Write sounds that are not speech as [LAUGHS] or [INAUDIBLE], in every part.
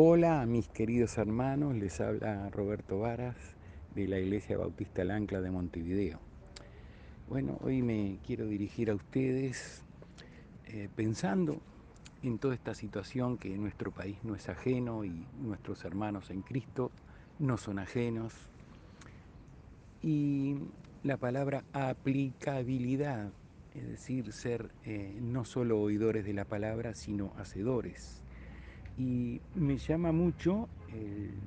Hola a mis queridos hermanos, les habla Roberto Varas de la Iglesia Bautista Ancla de Montevideo. Bueno, hoy me quiero dirigir a ustedes eh, pensando en toda esta situación que nuestro país no es ajeno y nuestros hermanos en Cristo no son ajenos. Y la palabra aplicabilidad, es decir, ser eh, no solo oidores de la palabra, sino hacedores y me llama mucho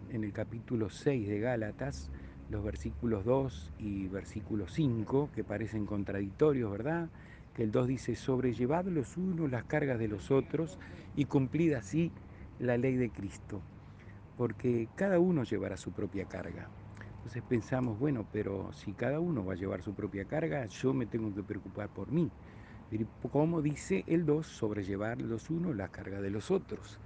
en el capítulo 6 de Gálatas, los versículos 2 y versículo 5, que parecen contradictorios, ¿verdad? Que el 2 dice, sobrellevad los unos las cargas de los otros y cumplid así la ley de Cristo, porque cada uno llevará su propia carga. Entonces pensamos, bueno, pero si cada uno va a llevar su propia carga, yo me tengo que preocupar por mí. Como dice el 2, sobrellevar los unos la carga de los otros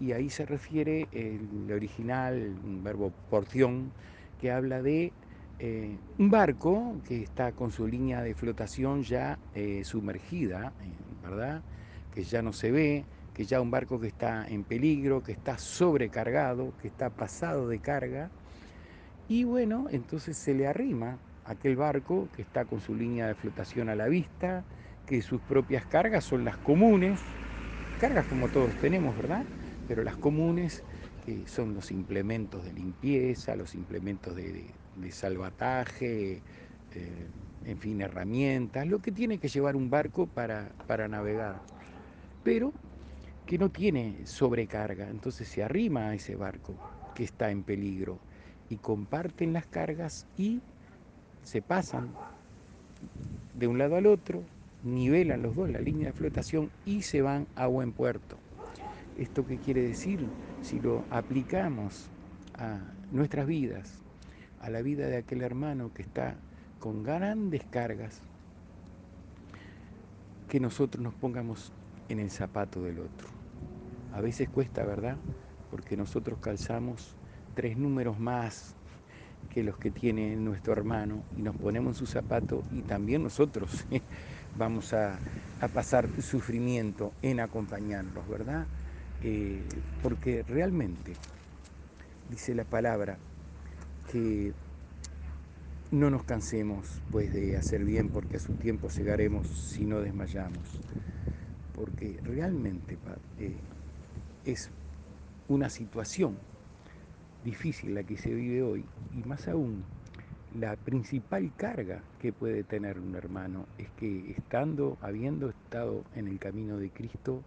y ahí se refiere el original, un verbo porción, que habla de eh, un barco que está con su línea de flotación ya eh, sumergida, ¿verdad? Que ya no se ve, que ya un barco que está en peligro, que está sobrecargado, que está pasado de carga. Y bueno, entonces se le arrima aquel barco que está con su línea de flotación a la vista, que sus propias cargas son las comunes, cargas como todos tenemos, ¿verdad? Pero las comunes, que son los implementos de limpieza, los implementos de, salvataje, eh, en fin, herramientas, lo que tiene que llevar un barco para, para navegar, pero que no tiene sobrecarga, entonces se arrima a ese barco que está en peligro y comparten las cargas y se pasan de un lado al otro, nivelan los dos la línea de flotación y se van a buen puerto. ¿Esto qué quiere decir? Si lo aplicamos a nuestras vidas, a la vida de aquel hermano que está con grandes cargas, que nosotros nos pongamos en el zapato del otro. A veces cuesta, ¿verdad? Porque nosotros calzamos tres números más que los que tiene nuestro hermano y nos ponemos en su zapato y también nosotros [LAUGHS] vamos a, a pasar sufrimiento en acompañarlos, ¿verdad? Eh, porque realmente dice la palabra que no nos cansemos pues de hacer bien porque a su tiempo cegaremos si no desmayamos, porque realmente eh, es una situación difícil la que se vive hoy y más aún la principal carga que puede tener un hermano es que estando, habiendo estado en el camino de Cristo,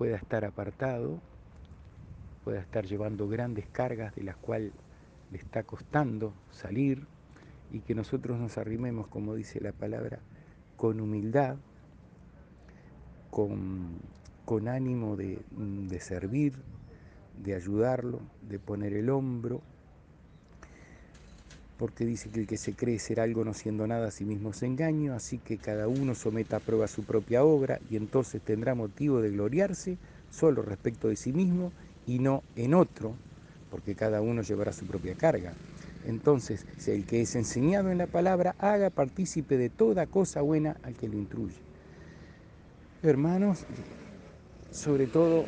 pueda estar apartado, pueda estar llevando grandes cargas de las cuales le está costando salir y que nosotros nos arrimemos, como dice la palabra, con humildad, con, con ánimo de, de servir, de ayudarlo, de poner el hombro, porque dice que el que se cree ser algo no siendo nada a sí mismo se engaño, así que cada uno someta a prueba su propia obra y entonces tendrá motivo de gloriarse solo respecto de sí mismo y no en otro, porque cada uno llevará su propia carga. Entonces, si el que es enseñado en la palabra haga partícipe de toda cosa buena al que lo intruye. Hermanos, sobre todo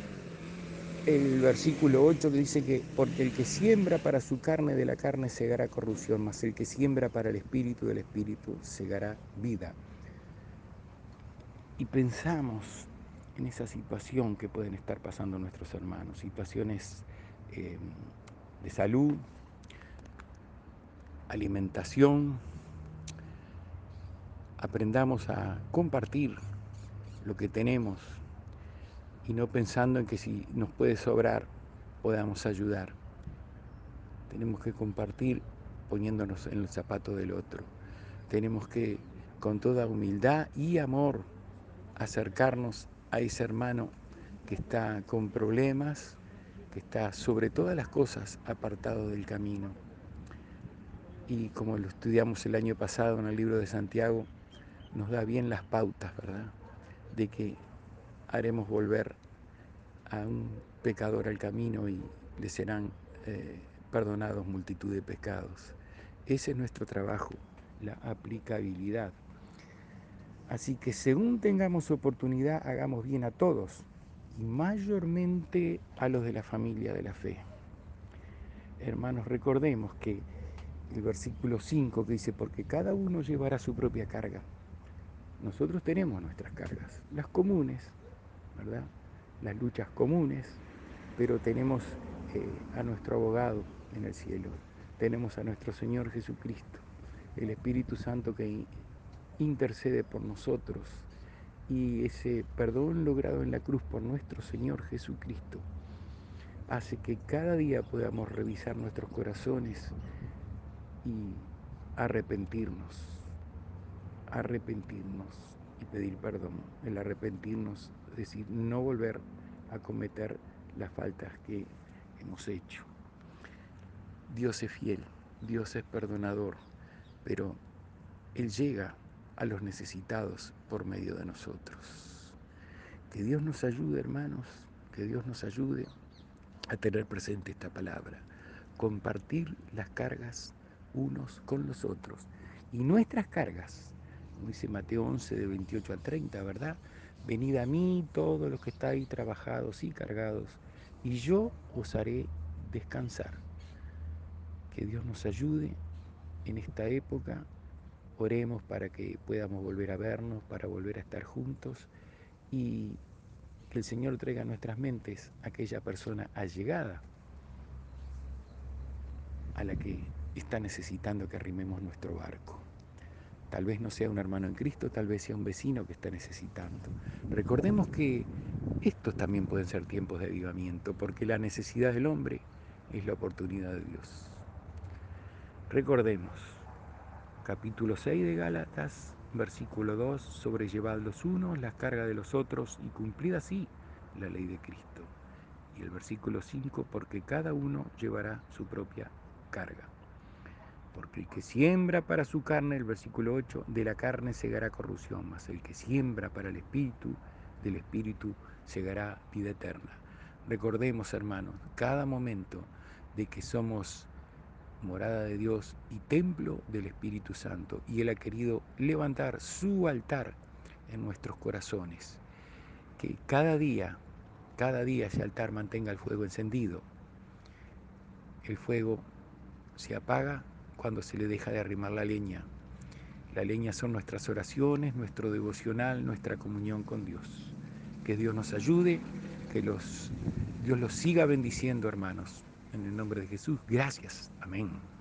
el versículo 8 dice que porque el que siembra para su carne de la carne segará corrupción, mas el que siembra para el espíritu del espíritu segará vida. Y pensamos en esa situación que pueden estar pasando nuestros hermanos, situaciones eh, de salud, alimentación. Aprendamos a compartir lo que tenemos y no pensando en que si nos puede sobrar podamos ayudar. Tenemos que compartir poniéndonos en el zapato del otro. Tenemos que con toda humildad y amor acercarnos a ese hermano que está con problemas, que está sobre todas las cosas apartado del camino. Y como lo estudiamos el año pasado en el libro de Santiago, nos da bien las pautas, ¿verdad? De que haremos volver a un pecador al camino y le serán eh, perdonados multitud de pecados. Ese es nuestro trabajo, la aplicabilidad. Así que según tengamos oportunidad, hagamos bien a todos, y mayormente a los de la familia de la fe. Hermanos, recordemos que el versículo 5 que dice, porque cada uno llevará su propia carga. Nosotros tenemos nuestras cargas, las comunes, ¿verdad? Las luchas comunes, pero tenemos eh, a nuestro abogado en el cielo, tenemos a nuestro Señor Jesucristo, el Espíritu Santo que intercede por nosotros. Y ese perdón logrado en la cruz por nuestro Señor Jesucristo hace que cada día podamos revisar nuestros corazones y arrepentirnos, arrepentirnos pedir perdón. El arrepentirnos, decir, no volver a cometer las faltas que hemos hecho. Dios es fiel, Dios es perdonador, pero Él llega a los necesitados por medio de nosotros. Que Dios nos ayude, hermanos, que Dios nos ayude a tener presente esta palabra, compartir las cargas unos con los otros. Y nuestras cargas, como dice Mateo 11 de 28 a 30, ¿verdad? Venid a mí todos los que estáis trabajados y cargados, y yo os haré descansar. Que Dios nos ayude en esta época. Oremos para que podamos volver a vernos, para volver a estar juntos y que el Señor traiga a nuestras mentes aquella persona allegada a la que está necesitando que arrimemos nuestro barco. Tal vez no sea un hermano en Cristo, tal vez sea un vecino que está necesitando. Recordemos que estos también pueden ser tiempos de avivamiento, porque la necesidad del hombre es la oportunidad de Dios. Recordemos, capítulo 6 de Gálatas, versículo 2, sobrellevad los unos las cargas de los otros y cumplid así la ley de Cristo. Y el versículo 5, porque cada uno llevará su propia carga. Porque el que siembra para su carne, el versículo 8, de la carne segará corrupción, mas el que siembra para el espíritu, del espíritu segará vida eterna. Recordemos, hermanos, cada momento de que somos morada de Dios y templo del Espíritu Santo. Y Él ha querido levantar su altar en nuestros corazones. Que cada día, cada día ese altar mantenga el fuego encendido. El fuego se apaga cuando se le deja de arrimar la leña. La leña son nuestras oraciones, nuestro devocional, nuestra comunión con Dios. Que Dios nos ayude, que los, Dios los siga bendiciendo, hermanos. En el nombre de Jesús, gracias. Amén.